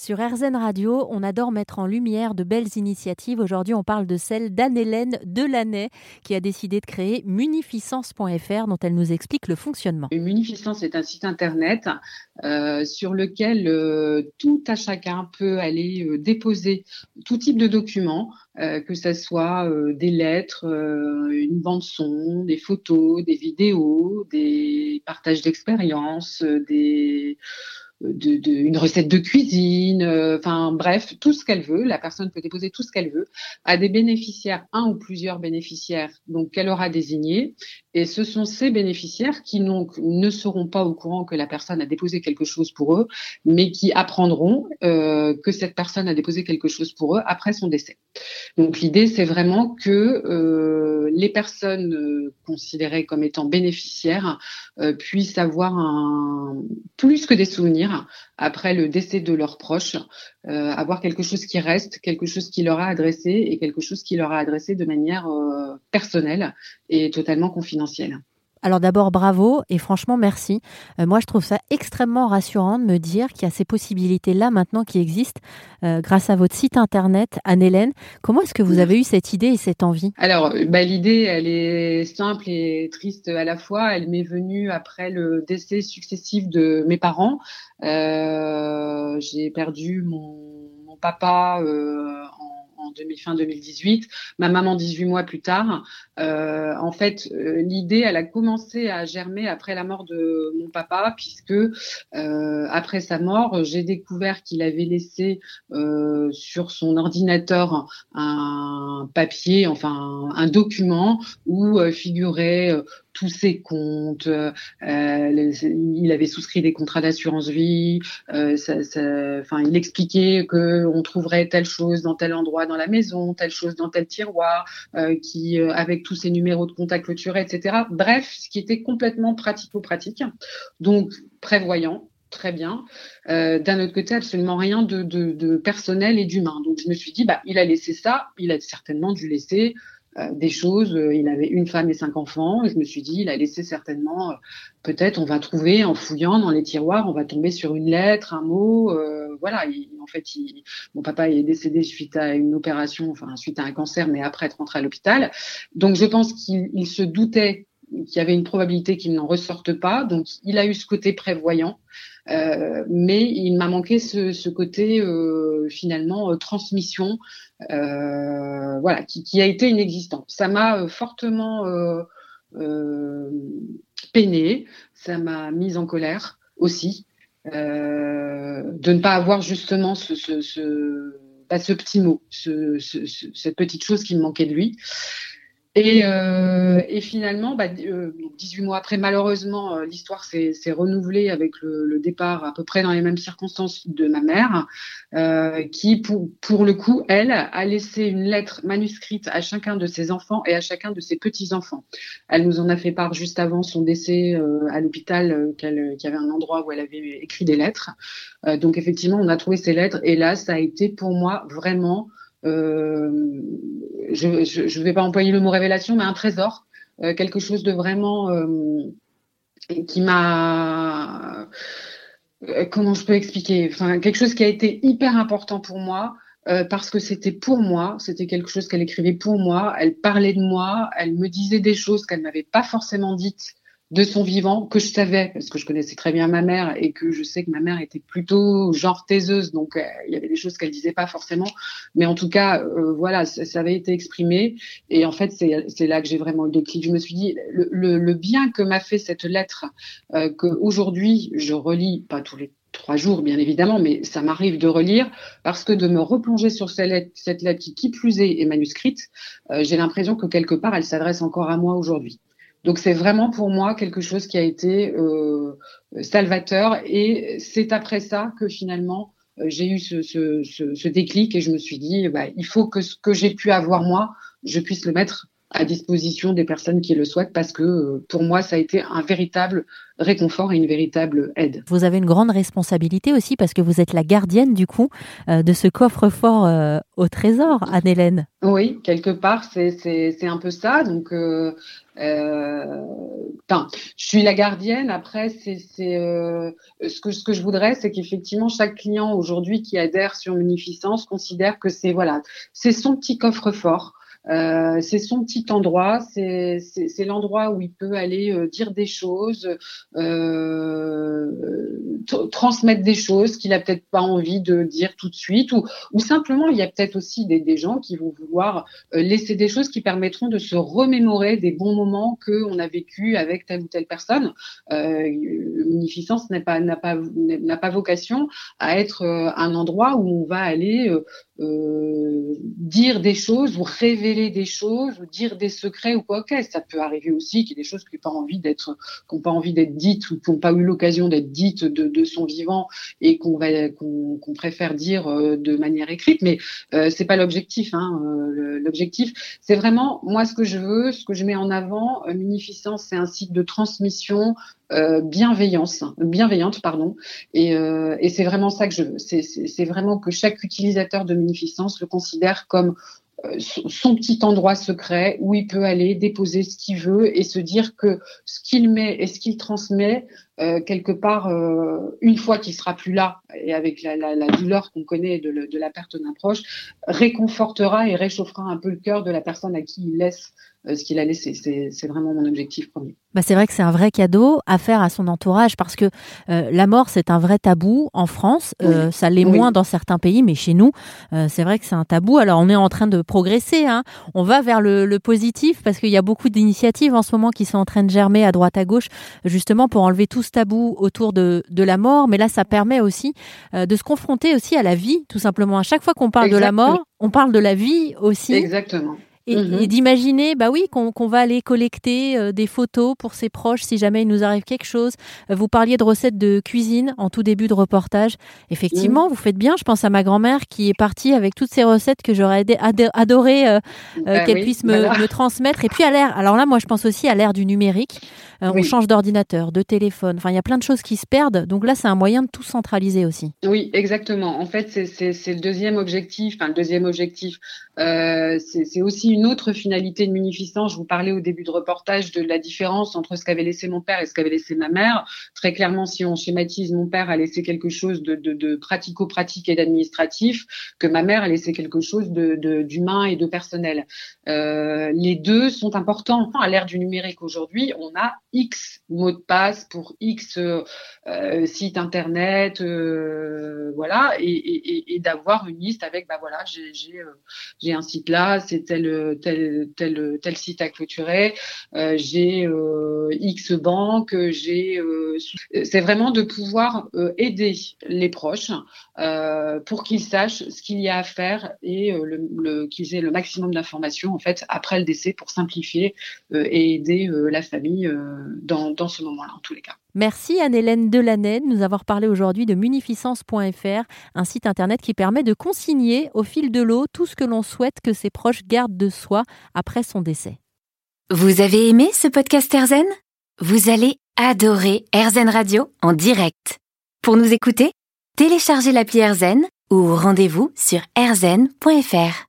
Sur RZN Radio, on adore mettre en lumière de belles initiatives. Aujourd'hui, on parle de celle d'Anne-Hélène Delaney qui a décidé de créer munificence.fr dont elle nous explique le fonctionnement. Munificence est un site internet euh, sur lequel euh, tout à chacun peut aller euh, déposer tout type de documents, que ce soit des lettres, une bande son, des photos, des vidéos, des partages d'expériences, des de, une recette de cuisine, euh, enfin bref, tout ce qu'elle veut. La personne peut déposer tout ce qu'elle veut à des bénéficiaires, un ou plusieurs bénéficiaires, donc qu'elle aura désigné. Et ce sont ces bénéficiaires qui donc ne seront pas au courant que la personne a déposé quelque chose pour eux, mais qui apprendront euh, que cette personne a déposé quelque chose pour eux après son décès. Donc l'idée, c'est vraiment que euh, les personnes euh, considérées comme étant bénéficiaires puissent avoir plus que des souvenirs après le décès de leurs proches, avoir quelque chose qui reste, quelque chose qui leur a adressé et quelque chose qui leur a adressé de manière personnelle et totalement confidentielle. Alors d'abord, bravo et franchement, merci. Euh, moi, je trouve ça extrêmement rassurant de me dire qu'il y a ces possibilités-là maintenant qui existent euh, grâce à votre site internet, Anne-Hélène. Comment est-ce que vous avez eu cette idée et cette envie? Alors, bah, l'idée, elle est simple et triste à la fois. Elle m'est venue après le décès successif de mes parents. Euh, j'ai perdu mon, mon papa fin 2018, ma maman 18 mois plus tard. Euh, en fait, euh, l'idée, elle a commencé à germer après la mort de mon papa, puisque euh, après sa mort, j'ai découvert qu'il avait laissé sur son ordinateur un papier, enfin un document où figurait tous ses comptes. Euh, il avait souscrit des contrats d'assurance vie. Euh, ça, ça, il expliquait que on trouverait telle chose dans tel endroit dans la maison, telle chose dans tel tiroir, euh, qui avec tous ses numéros de contact clôturés, etc. Bref, ce qui était complètement pratico-pratique. Donc prévoyant, très bien. Euh, D'un autre côté, absolument rien de, de, de personnel et d'humain. Donc je me suis dit, bah, il a laissé ça, il a certainement dû laisser euh, des choses. Euh, il avait une femme et cinq enfants. Je me suis dit, il a laissé certainement, euh, peut-être, on va trouver en fouillant dans les tiroirs, on va tomber sur une lettre, un mot. voilà. en fait, il, mon papa est décédé suite à une opération, enfin suite à un cancer, mais après être rentré à l'hôpital. Donc, je pense qu'il se doutait qu'il y avait une probabilité qu'il n'en ressorte pas. Donc, il a eu ce côté prévoyant. Euh, mais il m'a manqué ce, ce côté euh, finalement euh, transmission, voilà, qui, a été inexistant. Ça m'a fortement peiné, ça m'a mise en colère aussi de ne pas avoir justement ce, ce, ce, bah, ce petit mot, ce, cette petite chose qui me manquait de lui. Et, euh, et, finalement, bah, 18 euh, mois après, malheureusement, euh, l'histoire s'est renouvelée avec le, départ à peu près dans les mêmes circonstances de ma mère, qui, pour, le coup, elle, a laissé une lettre manuscrite à chacun de ses enfants et à chacun de ses petits-enfants. Elle nous en a fait part juste avant son décès à l'hôpital, qu'il y avait un endroit où elle avait écrit des lettres. donc, effectivement, on a trouvé ces lettres et là, ça a été pour moi vraiment je ne vais pas employer le mot révélation, mais un trésor, euh, quelque chose de vraiment euh, qui m'a comment je peux expliquer? Enfin quelque chose qui a été hyper important pour moi parce que c'était pour moi c'était quelque chose qu'elle écrivait pour moi elle parlait de moi elle me disait des choses qu'elle n'avait pas forcément dites de son vivant que je savais parce que je connaissais très bien ma mère et que je sais que ma mère était plutôt genre taiseuse. Donc euh, il y avait des choses qu'elle disait pas forcément. Mais en tout cas euh, voilà ça, avait été exprimé. Et en fait c'est là que j'ai vraiment eu le déclic. Je me suis dit le, le, bien que m'a fait cette lettre euh, que aujourd'hui je relis pas tous les trois jours, bien évidemment, mais ça m'arrive de relire parce que de me replonger sur cette lettre, cette lettre qui, qui plus est, est manuscrite, euh, j'ai l'impression que quelque part, elle s'adresse encore à moi aujourd'hui. Donc c'est vraiment pour moi quelque chose qui a été euh, salvateur. Et c'est après ça que finalement euh, j'ai eu ce, ce, déclic et je me suis dit bah, il faut que ce que j'ai pu avoir moi, je puisse le mettre à disposition des personnes qui le souhaitent parce que pour moi, ça a été un véritable réconfort et une véritable aide. Vous avez une grande responsabilité aussi parce que vous êtes la gardienne du coup de ce coffre-fort au trésor, Anne-Hélène. Oui, quelque part, c'est un peu ça. Donc, euh, euh, je suis la gardienne. Après, c'est euh, ce que ce que je voudrais, c'est qu'effectivement chaque client aujourd'hui qui adhère sur Munificence considère que c'est voilà, c'est son petit coffre-fort. Euh, c'est son petit endroit, c'est l'endroit où il peut aller euh, dire des choses, euh, transmettre des choses qu'il a peut-être pas envie de dire tout de suite, ou, ou simplement il y a peut-être aussi des, des, gens qui vont vouloir euh, laisser des choses qui permettront de se remémorer des bons moments que on a vécu avec telle ou telle personne. Euh, Munificence n'a pas pas n'a pas vocation à être un endroit où on va aller dire des choses ou révéler des choses ou dire des secrets ou quoi. Ok, ça peut arriver aussi qu'il y ait des choses qui n'ont pas envie d'être, qui pas envie d'être dites ou qui n'ont pas eu l'occasion d'être dites de, son vivant et qu'on va, qu'on préfère dire euh, de manière écrite. Mais euh, c'est pas l'objectif. Hein. Euh, l'objectif, c'est vraiment moi ce que je veux, ce que je mets en avant. Munificence, c'est un site de transmission bienveillance, bienveillante, pardon. Et, et c'est vraiment ça que je veux. C'est vraiment que chaque utilisateur de Le considère comme euh, son petit endroit secret où il peut aller déposer ce qu'il veut et se dire que ce qu'il met et ce qu'il transmet euh, quelque part, euh, une fois qu'il sera plus là, et avec la, douleur qu'on connaît de, de, la perte d'un proche, réconfortera et réchauffera un peu le cœur de la personne à qui il laisse ce qu'il a laissé. C'est vraiment mon objectif premier. Bah c'est vrai que c'est un vrai cadeau à faire à son entourage parce que euh, la mort, c'est un vrai tabou en France. Euh, ça l'est moins dans certains pays, mais chez nous, c'est vrai que c'est un tabou. Alors, on est en train de progresser. Hein. On va vers le, le positif parce qu'il y a beaucoup d'initiatives en ce moment qui sont en train de germer à droite à gauche, justement pour enlever tout tabou autour de, de la mort, mais là, ça permet aussi euh, de se confronter aussi à la vie, tout simplement. À chaque fois qu'on parle de la mort, on parle de la vie aussi. Exactement. Mhm. et, d'imaginer, bah oui, qu'on va aller collecter euh, des photos pour ses proches si jamais il nous arrive quelque chose. Euh, vous parliez de recettes de cuisine en tout début de reportage. Effectivement, mhm. vous faites bien. Je pense à ma grand-mère qui est partie avec toutes ces recettes que j'aurais adoré euh, bah qu'elle puisse me, transmettre. Et puis à l'ère, alors là, moi, je pense aussi à l'ère du numérique. On change d'ordinateur, de téléphone. Enfin, il y a plein de choses qui se perdent. Donc là, c'est un moyen de tout centraliser aussi. Oui, exactement. En fait, c'est le deuxième objectif. Enfin, le deuxième objectif, c'est aussi une autre finalité de munificence. Je vous parlais au début de reportage de la différence entre ce qu'avait laissé mon père et ce qu'avait laissé ma mère. Très clairement, si on schématise, mon père a laissé quelque chose de, pratico-pratique et d'administratif, que ma mère a laissé quelque chose d'humain et de personnel. Euh, les deux sont importants. À l'ère du numérique aujourd'hui, on a X mots de passe pour X euh, euh sites internet, voilà, et, d'avoir une liste avec, bah voilà, j'ai un site là, c'est tel tel, site à clôturer, euh, j'ai euh, X banque, j'ai. Euh, c'est vraiment de pouvoir aider les proches pour qu'ils sachent ce qu'il y a à faire et qu'ils aient le maximum d'informations en fait après le décès pour simplifier et aider la famille dans, dans ce moment-là en tous les cas. Merci Anne-Hélène Delaney de nous avoir parlé aujourd'hui de munificence.fr, un site internet qui permet de consigner au fil de l'eau tout ce que l'on souhaite que ses proches gardent de soi après son décès. Vous avez aimé ce podcast Erzen Vous allez adorer Erzen Radio en direct. Pour nous écouter, téléchargez l'appli Erzen ou rendez-vous sur erzen.fr.